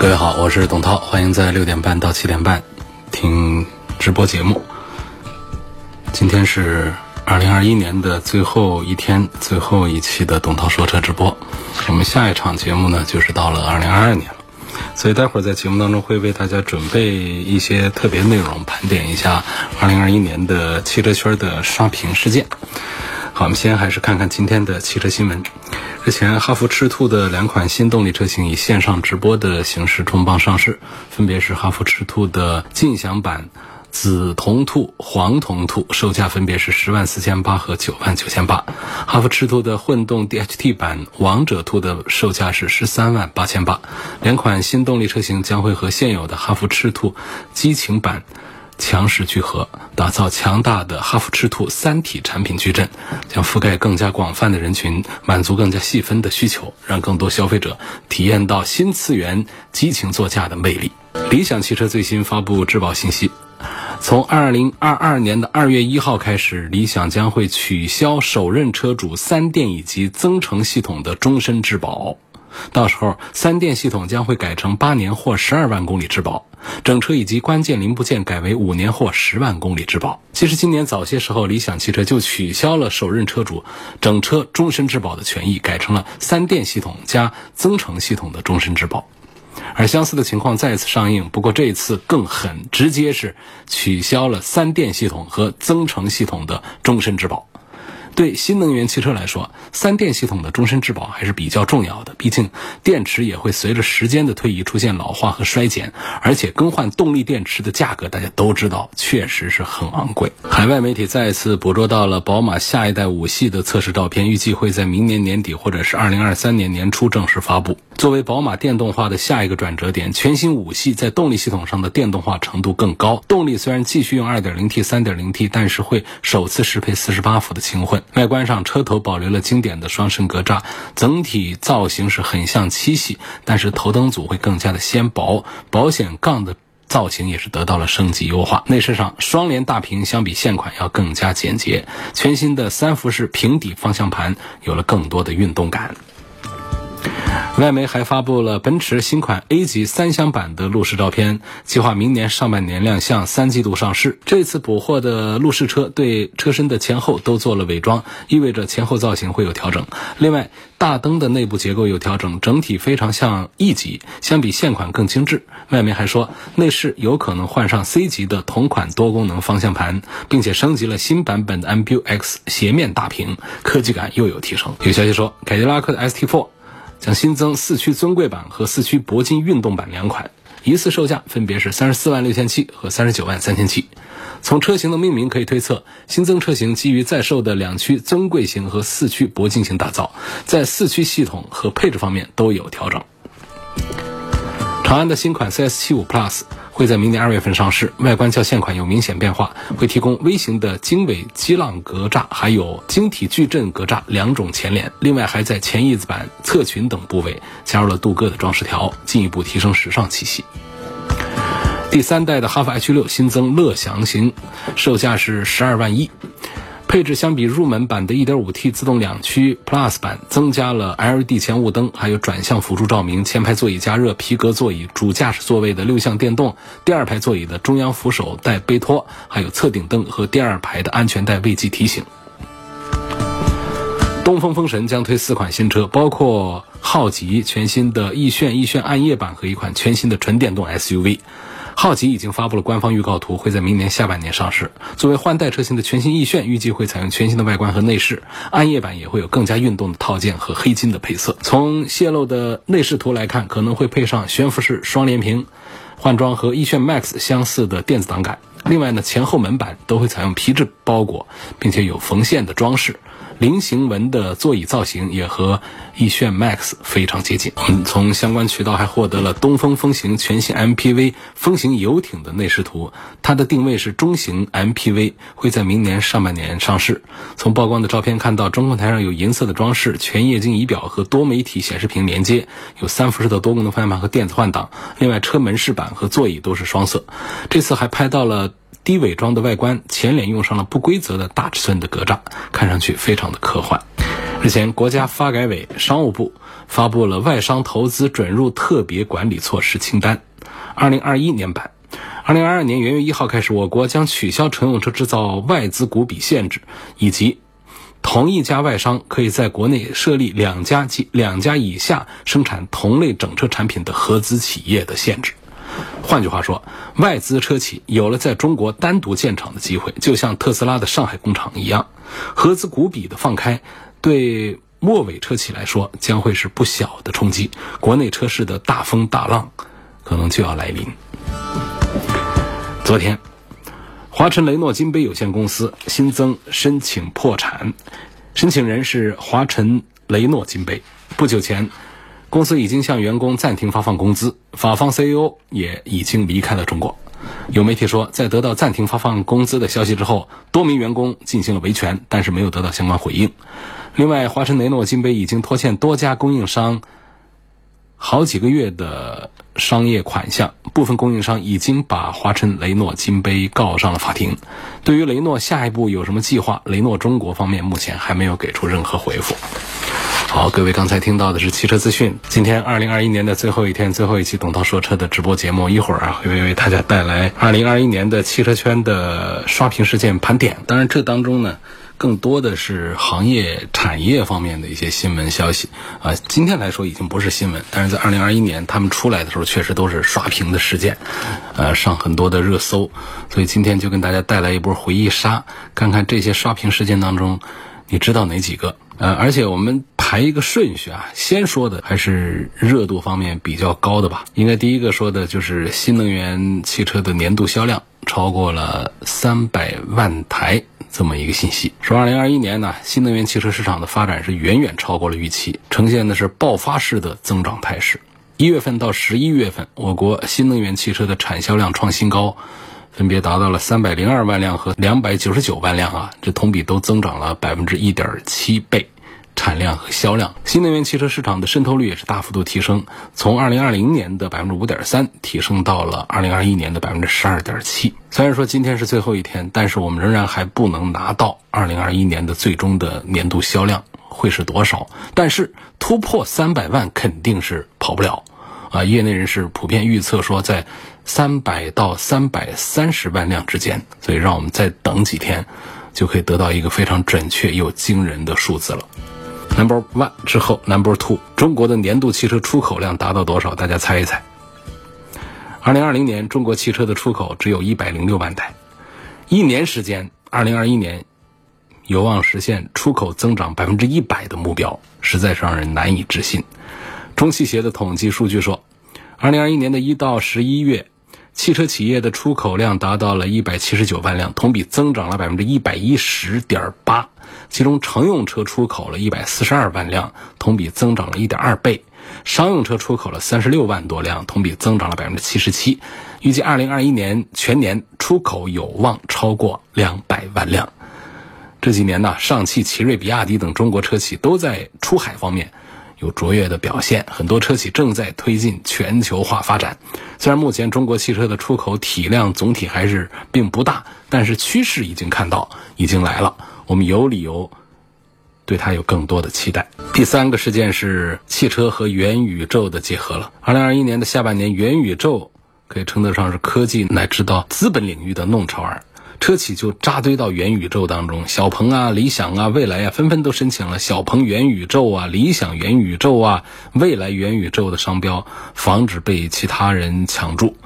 各位好，我是董涛，欢迎在六点半到七点半听直播节目。今天是二零二一年的最后一天，最后一期的董涛说车直播。我们下一场节目呢，就是到了二零二二年了，所以待会儿在节目当中会为大家准备一些特别内容，盘点一下二零二一年的汽车圈的刷屏事件。我们先还是看看今天的汽车新闻。日前，哈弗赤兔的两款新动力车型以线上直播的形式重磅上市，分别是哈弗赤兔的劲享版紫铜兔、黄铜兔，售价分别是十万四千八和九万九千八；哈弗赤兔的混动 DHT 版王者兔的售价是十三万八千八。两款新动力车型将会和现有的哈弗赤兔激情版。强势聚合，打造强大的哈弗赤兔三体产品矩阵，将覆盖更加广泛的人群，满足更加细分的需求，让更多消费者体验到新次元激情座驾的魅力。理想汽车最新发布质保信息，从二零二二年的二月一号开始，理想将会取消首任车主三电以及增程系统的终身质保。到时候，三电系统将会改成八年或十二万公里质保，整车以及关键零部件改为五年或十万公里质保。其实今年早些时候，理想汽车就取消了首任车主整车终身质保的权益，改成了三电系统加增程系统的终身质保。而相似的情况再次上映，不过这一次更狠，直接是取消了三电系统和增程系统的终身质保。对新能源汽车来说，三电系统的终身质保还是比较重要的。毕竟电池也会随着时间的推移出现老化和衰减，而且更换动力电池的价格大家都知道，确实是很昂贵。海外媒体再次捕捉到了宝马下一代五系的测试照片，预计会在明年年底或者是二零二三年年初正式发布。作为宝马电动化的下一个转折点，全新五系在动力系统上的电动化程度更高。动力虽然继续用二点零 T、三点零 T，但是会首次适配四十八伏的轻混。外观上，车头保留了经典的双肾格栅，整体造型是很像七系，但是头灯组会更加的纤薄，保险杠的造型也是得到了升级优化。内饰上，双联大屏相比现款要更加简洁，全新的三辐式平底方向盘有了更多的运动感。外媒还发布了奔驰新款 A 级三厢版的路试照片，计划明年上半年亮相，三季度上市。这次补货的路试车对车身的前后都做了伪装，意味着前后造型会有调整。另外，大灯的内部结构有调整，整体非常像 E 级，相比现款更精致。外媒还说，内饰有可能换上 C 级的同款多功能方向盘，并且升级了新版本的 MBUX 斜面大屏，科技感又有提升。有消息说，凯迪拉克的 ST4。将新增四驱尊贵版和四驱铂金运动版两款，一次售价分别是三十四万六千七和三十九万三千七。从车型的命名可以推测，新增车型基于在售的两驱尊贵型和四驱铂金型打造，在四驱系统和配置方面都有调整。长安的新款 CS75 Plus。会在明年二月份上市，外观较现款有明显变化，会提供微型的经纬激浪格栅，还有晶体矩阵格栅两种前脸。另外，还在前翼子板、侧裙等部位加入了镀铬的装饰条，进一步提升时尚气息。第三代的哈弗 H 六新增乐享型，售价是十二万一。配置相比入门版的 1.5T 自动两驱 Plus 版，增加了 LED 前雾灯，还有转向辅助照明、前排座椅加热、皮革座椅、主驾驶座位的六项电动、第二排座椅的中央扶手带杯托，还有侧顶灯和第二排的安全带未记提醒。东风风神将推四款新车，包括浩吉全新的奕炫、奕炫暗夜版和一款全新的纯电动 SUV。浩吉已经发布了官方预告图，会在明年下半年上市。作为换代车型的全新奕炫，预计会采用全新的外观和内饰。暗夜版也会有更加运动的套件和黑金的配色。从泄露的内饰图来看，可能会配上悬浮式双联屏，换装和奕炫 Max 相似的电子挡杆。另外呢，前后门板都会采用皮质包裹，并且有缝线的装饰。菱形纹的座椅造型也和逸炫 Max 非常接近。我们从相关渠道还获得了东风风行全新 MPV 风行游艇的内饰图，它的定位是中型 MPV，会在明年上半年上市。从曝光的照片看到，中控台上有银色的装饰，全液晶仪表和多媒体显示屏连接，有三辐式的多功能方向盘和电子换挡。另外，车门饰板和座椅都是双色。这次还拍到了。低伪装的外观，前脸用上了不规则的大尺寸的格栅，看上去非常的科幻。日前，国家发改委、商务部发布了外商投资准入特别管理措施清单，二零二一年版。二零二二年元月一号开始，我国将取消乘用车制造外资股比限制，以及同一家外商可以在国内设立两家及两家以下生产同类整车产品的合资企业的限制。换句话说，外资车企有了在中国单独建厂的机会，就像特斯拉的上海工厂一样。合资股比的放开，对末尾车企来说将会是不小的冲击。国内车市的大风大浪可能就要来临。昨天，华晨雷诺金杯有限公司新增申请破产，申请人是华晨雷诺金杯。不久前。公司已经向员工暂停发放工资，法方 CEO 也已经离开了中国。有媒体说，在得到暂停发放工资的消息之后，多名员工进行了维权，但是没有得到相关回应。另外，华晨雷诺金杯已经拖欠多家供应商好几个月的商业款项，部分供应商已经把华晨雷诺金杯告上了法庭。对于雷诺下一步有什么计划，雷诺中国方面目前还没有给出任何回复。好，各位刚才听到的是汽车资讯。今天二零二一年的最后一天，最后一期董涛说车的直播节目，一会儿啊会为大家带来二零二一年的汽车圈的刷屏事件盘点。当然，这当中呢，更多的是行业产业方面的一些新闻消息啊。今天来说已经不是新闻，但是在二零二一年他们出来的时候，确实都是刷屏的事件，呃，上很多的热搜。所以今天就跟大家带来一波回忆杀，看看这些刷屏事件当中，你知道哪几个？呃，而且我们排一个顺序啊，先说的还是热度方面比较高的吧。应该第一个说的就是新能源汽车的年度销量超过了三百万台这么一个信息。说二零二一年呢，新能源汽车市场的发展是远远超过了预期，呈现的是爆发式的增长态势。一月份到十一月份，我国新能源汽车的产销量创新高。分别达到了三百零二万辆和两百九十九万辆啊，这同比都增长了百分之一点七倍，产量和销量。新能源汽车市场的渗透率也是大幅度提升，从二零二零年的百分之五点三提升到了二零二一年的百分之十二点七。虽然说今天是最后一天，但是我们仍然还不能拿到二零二一年的最终的年度销量会是多少，但是突破三百万肯定是跑不了。啊，业内人士普遍预测说，在三百到三百三十万辆之间，所以让我们再等几天，就可以得到一个非常准确又惊人的数字了。Number one 之后，Number two，中国的年度汽车出口量达到多少？大家猜一猜。二零二零年，中国汽车的出口只有一百零六万台，一年时间，二零二一年有望实现出口增长百分之一百的目标，实在是让人难以置信。中汽协的统计数据说，二零二一年的一到十一月，汽车企业的出口量达到了一百七十九万辆，同比增长了百分之一百一十点八。其中乘用车出口了一百四十二万辆，同比增长了一点二倍；商用车出口了三十六万多辆，同比增长了百分之七十七。预计二零二一年全年出口有望超过两百万辆。这几年呢，上汽、奇瑞、比亚迪等中国车企都在出海方面。有卓越的表现，很多车企正在推进全球化发展。虽然目前中国汽车的出口体量总体还是并不大，但是趋势已经看到，已经来了。我们有理由对它有更多的期待。第三个事件是汽车和元宇宙的结合了。二零二一年的下半年，元宇宙可以称得上是科技乃至到资本领域的弄潮儿。车企就扎堆到元宇宙当中，小鹏啊、理想啊、蔚来啊，纷纷都申请了小鹏元宇宙啊、理想元宇宙啊、蔚来元宇宙的商标，防止被其他人抢注。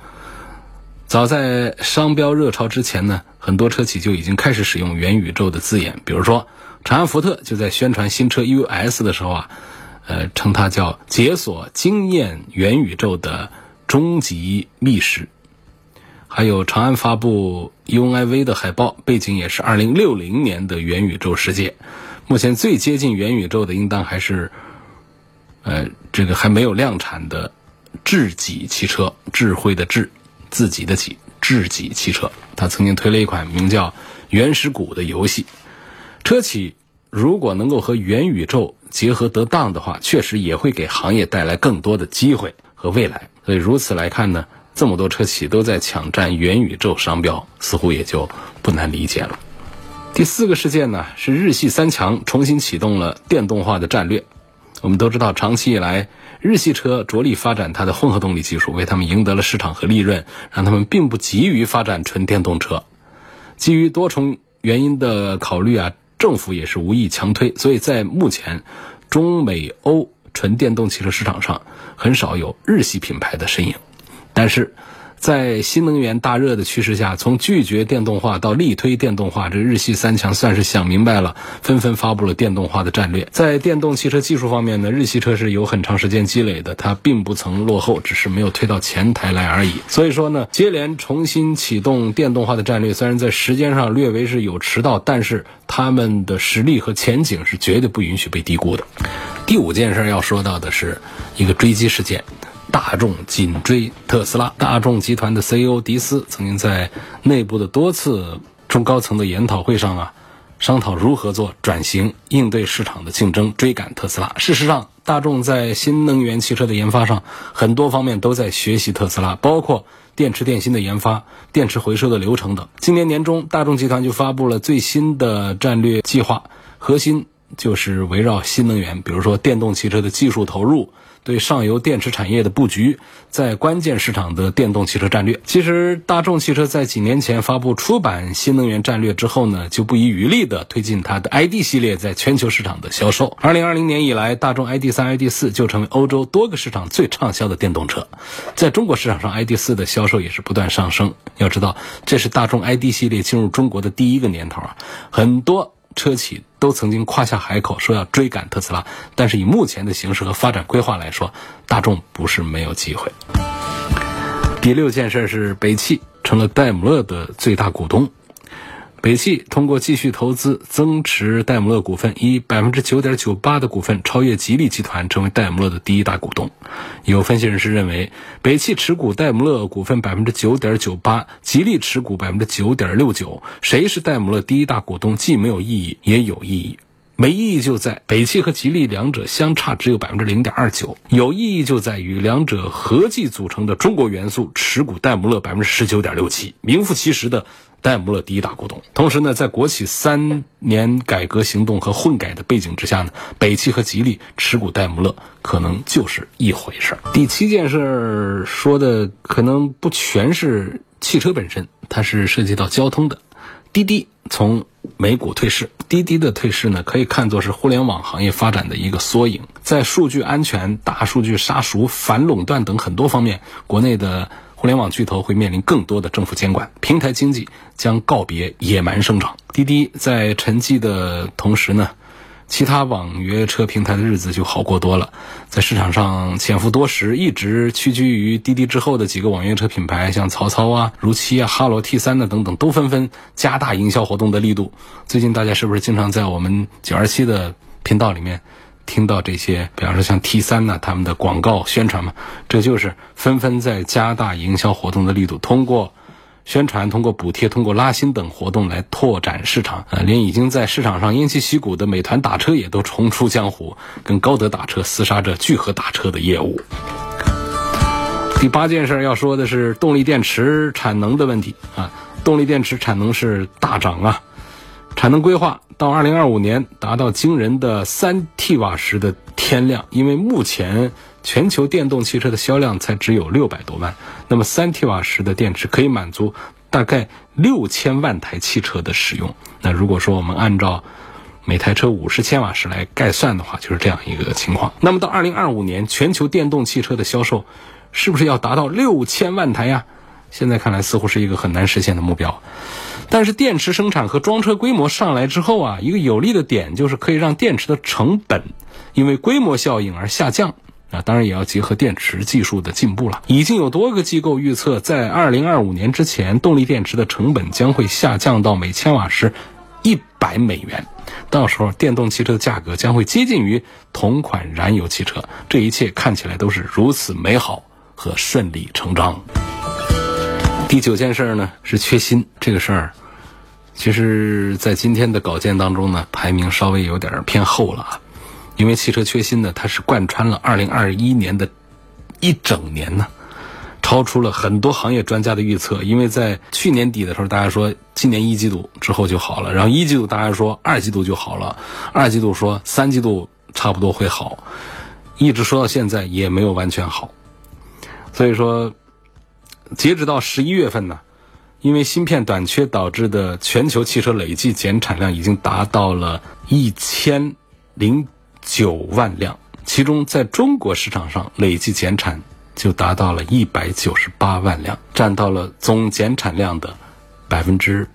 早在商标热潮之前呢，很多车企就已经开始使用元宇宙的字眼，比如说长安福特就在宣传新车 US 的时候啊，呃，称它叫解锁惊艳元宇宙的终极密室。还有长安发布 UNI-V 的海报，背景也是2060年的元宇宙世界。目前最接近元宇宙的，应当还是，呃，这个还没有量产的智己汽车，智慧的智，自己的己，智己汽车。它曾经推了一款名叫《原始谷》的游戏。车企如果能够和元宇宙结合得当的话，确实也会给行业带来更多的机会和未来。所以如此来看呢，这么多车企都在抢占元宇宙商标，似乎也就不难理解了。第四个事件呢，是日系三强重新启动了电动化的战略。我们都知道，长期以来，日系车着力发展它的混合动力技术，为他们赢得了市场和利润，让他们并不急于发展纯电动车。基于多重原因的考虑啊，政府也是无意强推，所以在目前中美欧纯电动汽车市场上，很少有日系品牌的身影。但是，在新能源大热的趋势下，从拒绝电动化到力推电动化，这日系三强算是想明白了，纷纷发布了电动化的战略。在电动汽车技术方面呢，日系车是有很长时间积累的，它并不曾落后，只是没有推到前台来而已。所以说呢，接连重新启动电动化的战略，虽然在时间上略微是有迟到，但是他们的实力和前景是绝对不允许被低估的。第五件事要说到的是一个追击事件。大众紧追特斯拉，大众集团的 CEO 迪斯曾经在内部的多次中高层的研讨会上啊，商讨如何做转型，应对市场的竞争，追赶特斯拉。事实上，大众在新能源汽车的研发上，很多方面都在学习特斯拉，包括电池电芯的研发、电池回收的流程等。今年年中，大众集团就发布了最新的战略计划，核心就是围绕新能源，比如说电动汽车的技术投入。对上游电池产业的布局，在关键市场的电动汽车战略。其实，大众汽车在几年前发布出版新能源战略之后呢，就不遗余力地推进它的 ID 系列在全球市场的销售。二零二零年以来，大众 ID 三、ID 四就成为欧洲多个市场最畅销的电动车。在中国市场上，ID 四的销售也是不断上升。要知道，这是大众 ID 系列进入中国的第一个年头啊，很多。车企都曾经夸下海口说要追赶特斯拉，但是以目前的形势和发展规划来说，大众不是没有机会。第六件事是北汽成了戴姆勒的最大股东。北汽通过继续投资增持戴姆勒股份，以百分之九点九八的股份超越吉利集团，成为戴姆勒的第一大股东。有分析人士认为，北汽持股戴姆勒股份百分之九点九八，吉利持股百分之九点六九，谁是戴姆勒第一大股东，既没有意义，也有意义。没意义就在北汽和吉利两者相差只有百分之零点二九，有意义就在于两者合计组成的中国元素持股戴姆勒百分之十九点六七，名副其实的。戴姆勒第一大股东，同时呢，在国企三年改革行动和混改的背景之下呢，北汽和吉利持股戴姆勒可能就是一回事儿。第七件事说的可能不全是汽车本身，它是涉及到交通的。滴滴从美股退市，滴滴的退市呢，可以看作是互联网行业发展的一个缩影。在数据安全、大数据杀熟、反垄断等很多方面，国内的。互联网巨头会面临更多的政府监管，平台经济将告别野蛮生长。滴滴在沉寂的同时呢，其他网约车平台的日子就好过多了。在市场上潜伏多时，一直屈居于滴滴之后的几个网约车品牌，像曹操啊、如期啊、哈罗 T 三的等等，都纷纷加大营销活动的力度。最近大家是不是经常在我们九二七的频道里面？听到这些，比方说像 T 三呢，他们的广告宣传嘛，这就是纷纷在加大营销活动的力度，通过宣传、通过补贴、通过拉新等活动来拓展市场。呃，连已经在市场上偃旗息鼓的美团打车也都重出江湖，跟高德打车厮杀着聚合打车的业务。第八件事要说的是动力电池产能的问题啊，动力电池产能是大涨啊。产能规划到二零二五年达到惊人的三 T 瓦时的天量，因为目前全球电动汽车的销量才只有六百多万，那么三 T 瓦时的电池可以满足大概六千万台汽车的使用。那如果说我们按照每台车五十千瓦时来概算的话，就是这样一个情况。那么到二零二五年，全球电动汽车的销售是不是要达到六千万台呀？现在看来似乎是一个很难实现的目标。但是电池生产和装车规模上来之后啊，一个有利的点就是可以让电池的成本因为规模效应而下降啊。当然也要结合电池技术的进步了。已经有多个机构预测，在二零二五年之前，动力电池的成本将会下降到每千瓦时一百美元。到时候，电动汽车的价格将会接近于同款燃油汽车。这一切看起来都是如此美好和顺理成章。第九件事呢是缺芯这个事儿，其实，在今天的稿件当中呢，排名稍微有点偏后了啊。因为汽车缺芯呢，它是贯穿了二零二一年的一整年呢。超出了很多行业专家的预测，因为在去年底的时候，大家说今年一季度之后就好了，然后一季度大家说二季度就好了，二季度说三季度差不多会好，一直说到现在也没有完全好。所以说，截止到十一月份呢，因为芯片短缺导致的全球汽车累计减产量已经达到了一千零九万辆，其中在中国市场上累计减产。就达到了一百九十八万辆，占到了总减产量的百分之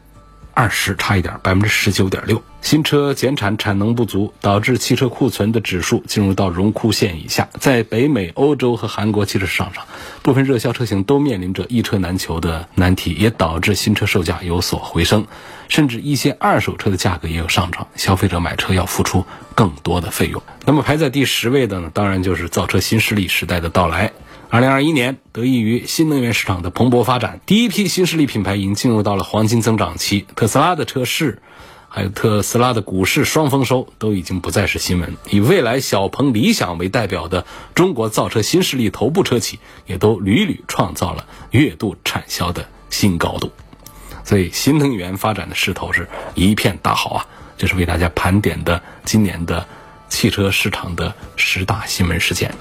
二十，差一点百分之十九点六。新车减产产能不足，导致汽车库存的指数进入到荣枯线以下。在北美、欧洲和韩国汽车市场上，部分热销车型都面临着一车难求的难题，也导致新车售价有所回升，甚至一些二手车的价格也有上涨。消费者买车要付出更多的费用。那么排在第十位的呢，当然就是造车新势力时代的到来。二零二一年，得益于新能源市场的蓬勃发展，第一批新势力品牌已经进入到了黄金增长期。特斯拉的车市，还有特斯拉的股市双丰收，都已经不再是新闻。以蔚来、小鹏、理想为代表的中国造车新势力头部车企，也都屡屡创造了月度产销的新高度。所以，新能源发展的势头是一片大好啊！这是为大家盘点的今年的汽车市场的十大新闻事件。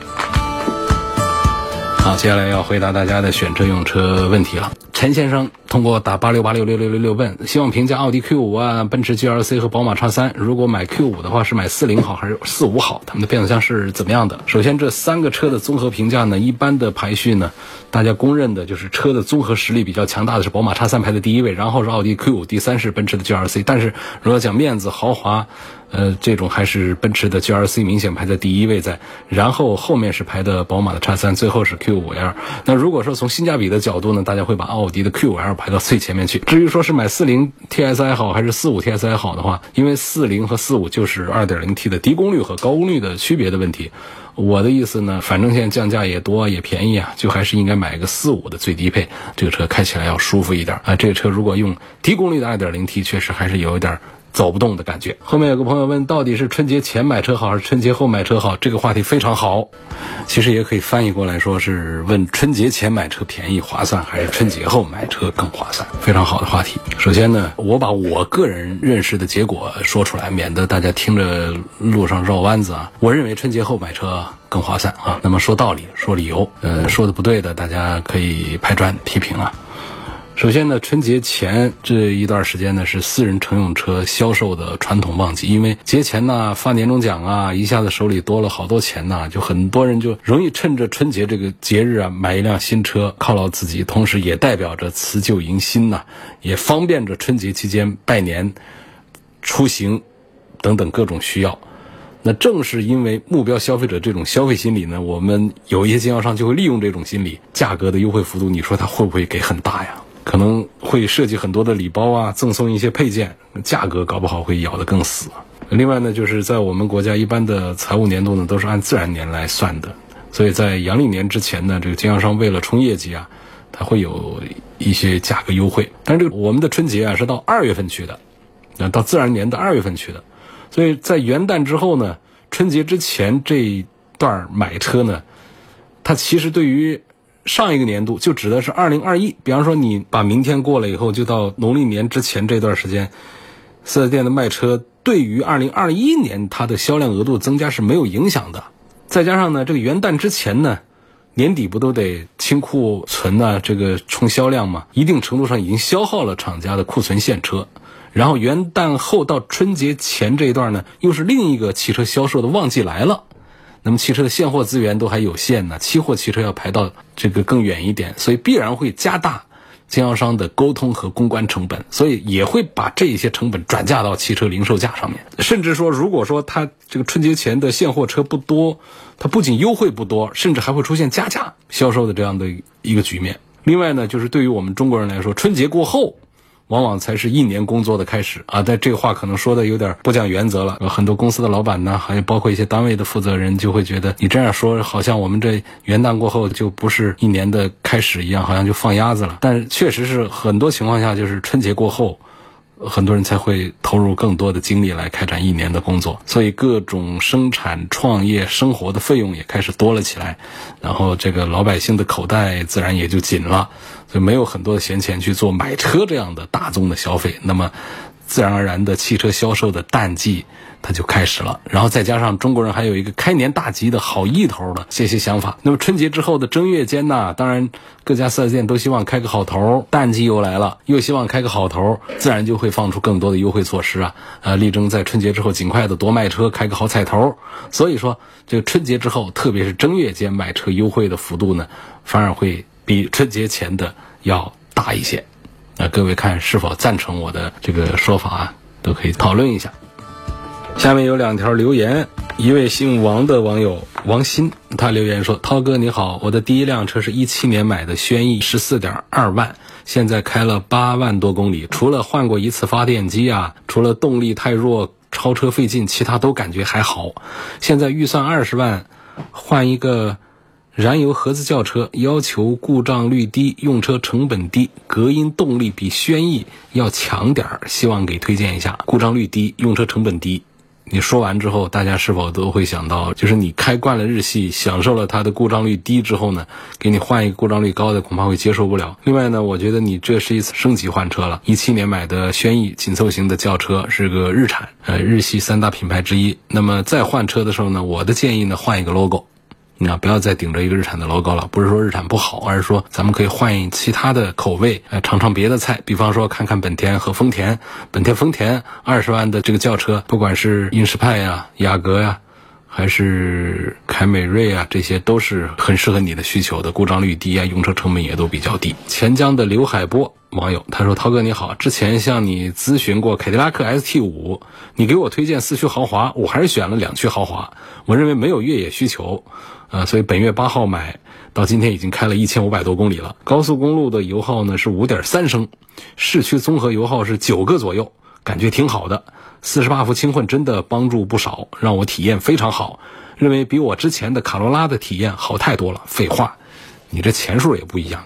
好，接下来要回答大家的选车用车问题了。陈先生通过打八六八六六六六六问，希望评价奥迪 Q 五啊、奔驰 GLC 和宝马叉三。如果买 Q 五的话，是买四零好还是四五好？他们的变速箱是怎么样的？首先，这三个车的综合评价呢，一般的排序呢，大家公认的就是车的综合实力比较强大的是宝马叉三排在第一位，然后是奥迪 Q 五，第三是奔驰的 GLC。但是如果讲面子豪华，呃，这种还是奔驰的 GLC 明显排在第一位在，然后后面是排的宝马的叉三，最后是 Q5L。那如果说从性价比的角度呢，大家会把奥迪的 Q5L 排到最前面去。至于说是买四零 TSI 好还是四五 TSI 好的话，因为四零和四五就是二点零 T 的低功率和高功率的区别的问题。我的意思呢，反正现在降价也多也便宜啊，就还是应该买个四五的最低配，这个车开起来要舒服一点啊。这个车如果用低功率的二点零 T，确实还是有一点。走不动的感觉。后面有个朋友问，到底是春节前买车好还是春节后买车好？这个话题非常好，其实也可以翻译过来说是问春节前买车便宜划算，还是春节后买车更划算？非常好的话题。首先呢，我把我个人认识的结果说出来，免得大家听着路上绕弯子啊。我认为春节后买车更划算啊。那么说道理，说理由，呃，说的不对的，大家可以拍砖批评啊。首先呢，春节前这一段时间呢是私人乘用车销售的传统旺季，因为节前呢发年终奖啊，一下子手里多了好多钱呐，就很多人就容易趁着春节这个节日啊买一辆新车犒劳自己，同时也代表着辞旧迎新呐，也方便着春节期间拜年、出行等等各种需要。那正是因为目标消费者这种消费心理呢，我们有一些经销商就会利用这种心理，价格的优惠幅度，你说他会不会给很大呀？可能会设计很多的礼包啊，赠送一些配件，价格搞不好会咬得更死。另外呢，就是在我们国家一般的财务年度呢，都是按自然年来算的，所以在阳历年之前呢，这个经销商为了冲业绩啊，它会有一些价格优惠。但是这个我们的春节啊是到二月份去的，那到自然年的二月份去的，所以在元旦之后呢，春节之前这一段买车呢，它其实对于。上一个年度就指的是二零二一，比方说你把明天过了以后，就到农历年之前这段时间，四 S 店的卖车对于二零二一年它的销量额度增加是没有影响的。再加上呢，这个元旦之前呢，年底不都得清库存呢？这个冲销量嘛，一定程度上已经消耗了厂家的库存现车。然后元旦后到春节前这一段呢，又是另一个汽车销售的旺季来了。那么汽车的现货资源都还有限呢，期货汽车要排到这个更远一点，所以必然会加大经销商的沟通和公关成本，所以也会把这一些成本转嫁到汽车零售价上面。甚至说，如果说它这个春节前的现货车不多，它不仅优惠不多，甚至还会出现加价销售的这样的一个局面。另外呢，就是对于我们中国人来说，春节过后往往才是一年工作的开始啊。但这个话可能说的有点不讲原则了。有很多公司的老板呢，还有包括一些单位的负责人，就会觉得你这样说，好像我们这元旦过后就不是一年的开始一样，好像就放鸭子了。但确实是很多情况下，就是春节过后。很多人才会投入更多的精力来开展一年的工作，所以各种生产、创业、生活的费用也开始多了起来，然后这个老百姓的口袋自然也就紧了，所以没有很多的闲钱去做买车这样的大宗的消费，那么自然而然的汽车销售的淡季。它就开始了，然后再加上中国人还有一个开年大吉的好意头的这些想法。那么春节之后的正月间呢，当然各家四 S 店都希望开个好头，淡季又来了，又希望开个好头，自然就会放出更多的优惠措施啊，呃，力争在春节之后尽快的多卖车，开个好彩头。所以说，这个春节之后，特别是正月间买车优惠的幅度呢，反而会比春节前的要大一些。那各位看是否赞成我的这个说法啊？都可以讨论一下。下面有两条留言，一位姓王的网友王鑫，他留言说：“涛哥你好，我的第一辆车是一七年买的轩逸，十四点二万，现在开了八万多公里，除了换过一次发电机啊，除了动力太弱，超车费劲，其他都感觉还好。现在预算二十万，换一个燃油合资轿车，要求故障率低，用车成本低，隔音动力比轩逸要强点儿，希望给推荐一下。故障率低，用车成本低。”你说完之后，大家是否都会想到，就是你开惯了日系，享受了它的故障率低之后呢，给你换一个故障率高的，恐怕会接受不了。另外呢，我觉得你这是一次升级换车了。一七年买的轩逸紧凑型的轿车是个日产，呃，日系三大品牌之一。那么再换车的时候呢，我的建议呢，换一个 logo。你不要再顶着一个日产的 logo 了。不是说日产不好，而是说咱们可以换一其他的口味，呃，尝尝别的菜。比方说，看看本田和丰田。本田、丰田二十万的这个轿车，不管是英仕派呀、雅阁呀，还是凯美瑞啊，这些都是很适合你的需求的，故障率低啊，用车成本也都比较低。钱江的刘海波网友他说：“涛哥你好，之前向你咨询过凯迪拉克 ST 五，你给我推荐四驱豪华，我还是选了两驱豪华。我认为没有越野需求。”啊，所以本月八号买到今天已经开了一千五百多公里了。高速公路的油耗呢是五点三升，市区综合油耗是九个左右，感觉挺好的。四十八伏轻混真的帮助不少，让我体验非常好，认为比我之前的卡罗拉的体验好太多了。废话，你这钱数也不一样。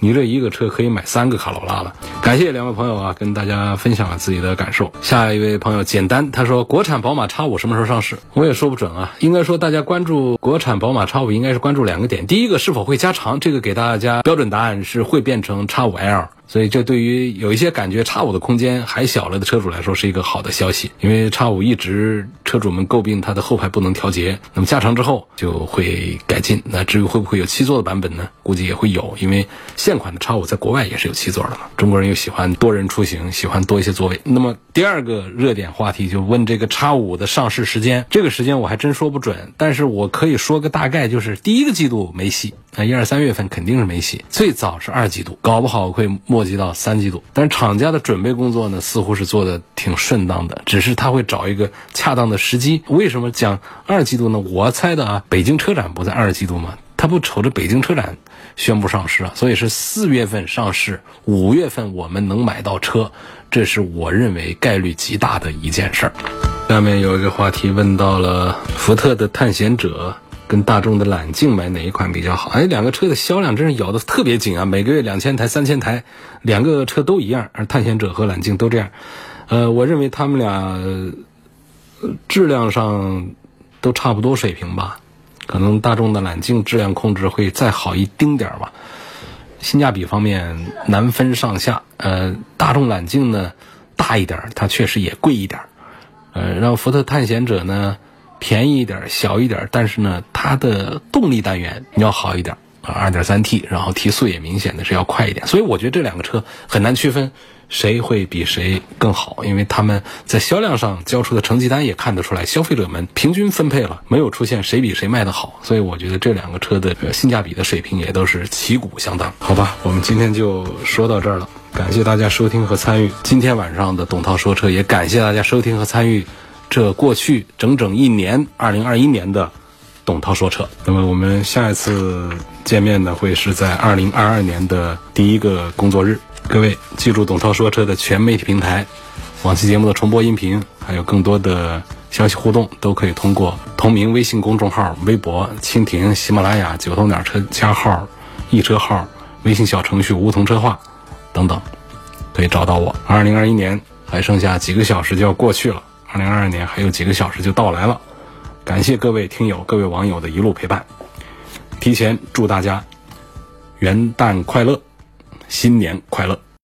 你这一个车可以买三个卡罗拉了。感谢两位朋友啊，跟大家分享了自己的感受。下一位朋友简单，他说国产宝马叉五什么时候上市？我也说不准啊。应该说大家关注国产宝马叉五，应该是关注两个点。第一个是否会加长，这个给大家标准答案是会变成叉五 L。所以，这对于有一些感觉叉五的空间还小了的车主来说，是一个好的消息。因为叉五一直车主们诟病它的后排不能调节，那么加长之后就会改进。那至于会不会有七座的版本呢？估计也会有，因为现款的叉五在国外也是有七座的嘛。中国人又喜欢多人出行，喜欢多一些座位。那么第二个热点话题就问这个叉五的上市时间，这个时间我还真说不准，但是我可以说个大概，就是第一个季度没戏。那一二三月份肯定是没戏，最早是二季度，搞不好会墨迹到三季度。但是厂家的准备工作呢，似乎是做的挺顺当的，只是他会找一个恰当的时机。为什么讲二季度呢？我猜的啊，北京车展不在二季度吗？他不瞅着北京车展宣布上市啊，所以是四月份上市，五月份我们能买到车，这是我认为概率极大的一件事儿。下面有一个话题问到了福特的探险者。跟大众的揽境买哪一款比较好？哎，两个车的销量真是咬得特别紧啊！每个月两千台、三千台，两个车都一样，而探险者和揽境都这样。呃，我认为他们俩质量上都差不多水平吧。可能大众的揽境质量控制会再好一丁点儿吧。性价比方面难分上下。呃，大众揽境呢大一点，它确实也贵一点。呃，让福特探险者呢。便宜一点，小一点，但是呢，它的动力单元要好一点啊，二点三 T，然后提速也明显的是要快一点，所以我觉得这两个车很难区分谁会比谁更好，因为他们在销量上交出的成绩单也看得出来，消费者们平均分配了，没有出现谁比谁卖的好，所以我觉得这两个车的性价比的水平也都是旗鼓相当。好吧，我们今天就说到这儿了，感谢大家收听和参与今天晚上的董涛说车，也感谢大家收听和参与。这过去整整一年，二零二一年的董涛说车。那么我们下一次见面呢，会是在二零二二年的第一个工作日。各位记住董涛说车的全媒体平台，往期节目的重播音频，还有更多的消息互动，都可以通过同名微信公众号、微博、蜻蜓、喜马拉雅、九头鸟车加号、易车号、微信小程序梧桐车话等等，可以找到我。二零二一年还剩下几个小时就要过去了，二零二二年还有几个小时就到来了。感谢各位听友、各位网友的一路陪伴，提前祝大家元旦快乐！新年快乐！